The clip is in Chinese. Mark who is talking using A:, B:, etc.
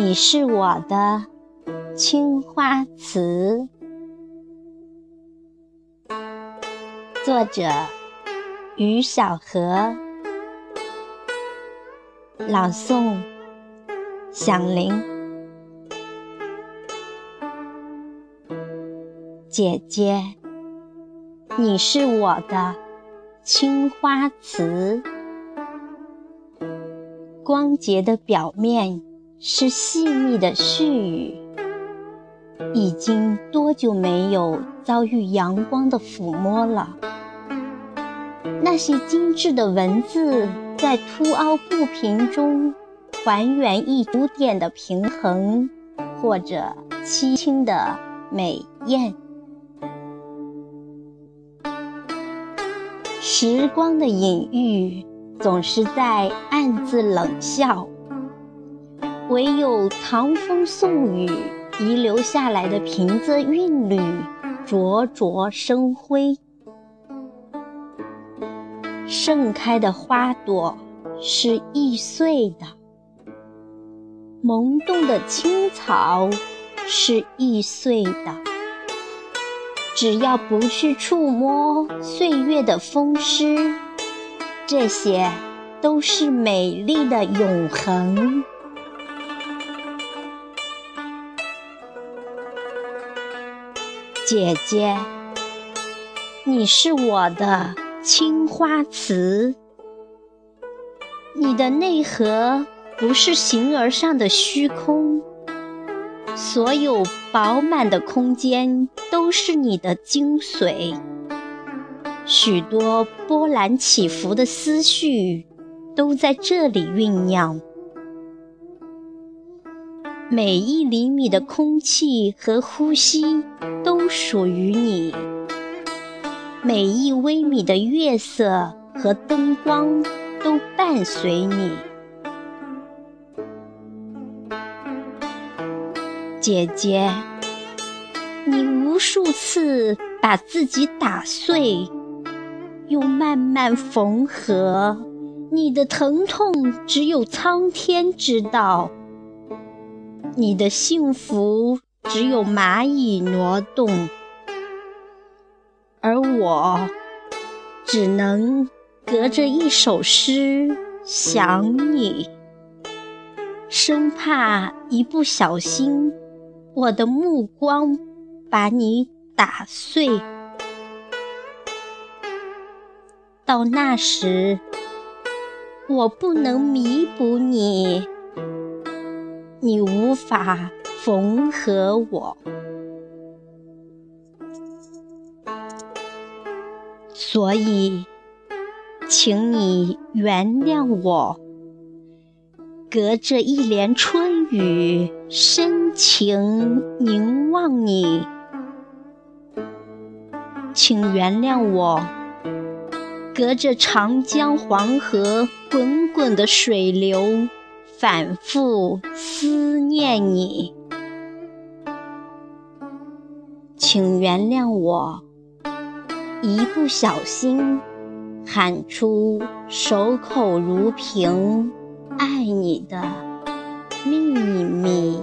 A: 你是我的青花瓷。作者：于小河，朗诵：响铃。姐姐，你是我的青花瓷。光洁的表面是细密的絮语，已经多久没有遭遇阳光的抚摸了？那些精致的文字在凸凹不平中还原一古典的平衡，或者凄清的美艳。时光的隐喻总是在暗自冷笑，唯有唐风宋雨遗留下来的平仄韵律灼灼生辉。盛开的花朵是易碎的，萌动的青草是易碎的。只要不去触摸岁月的风湿，这些都是美丽的永恒。姐姐，你是我的。青花瓷，你的内核不是形而上的虚空，所有饱满的空间都是你的精髓，许多波澜起伏的思绪都在这里酝酿，每一厘米的空气和呼吸都属于你。每一微米的月色和灯光都伴随你，姐姐。你无数次把自己打碎，又慢慢缝合，你的疼痛只有苍天知道，你的幸福只有蚂蚁挪动。而我只能隔着一首诗想你，生怕一不小心，我的目光把你打碎。到那时，我不能弥补你，你无法缝合我。所以，请你原谅我，隔着一帘春雨，深情凝望你。请原谅我，隔着长江黄河滚滚的水流，反复思念你。请原谅我。一不小心，喊出守口如瓶、爱你的秘密。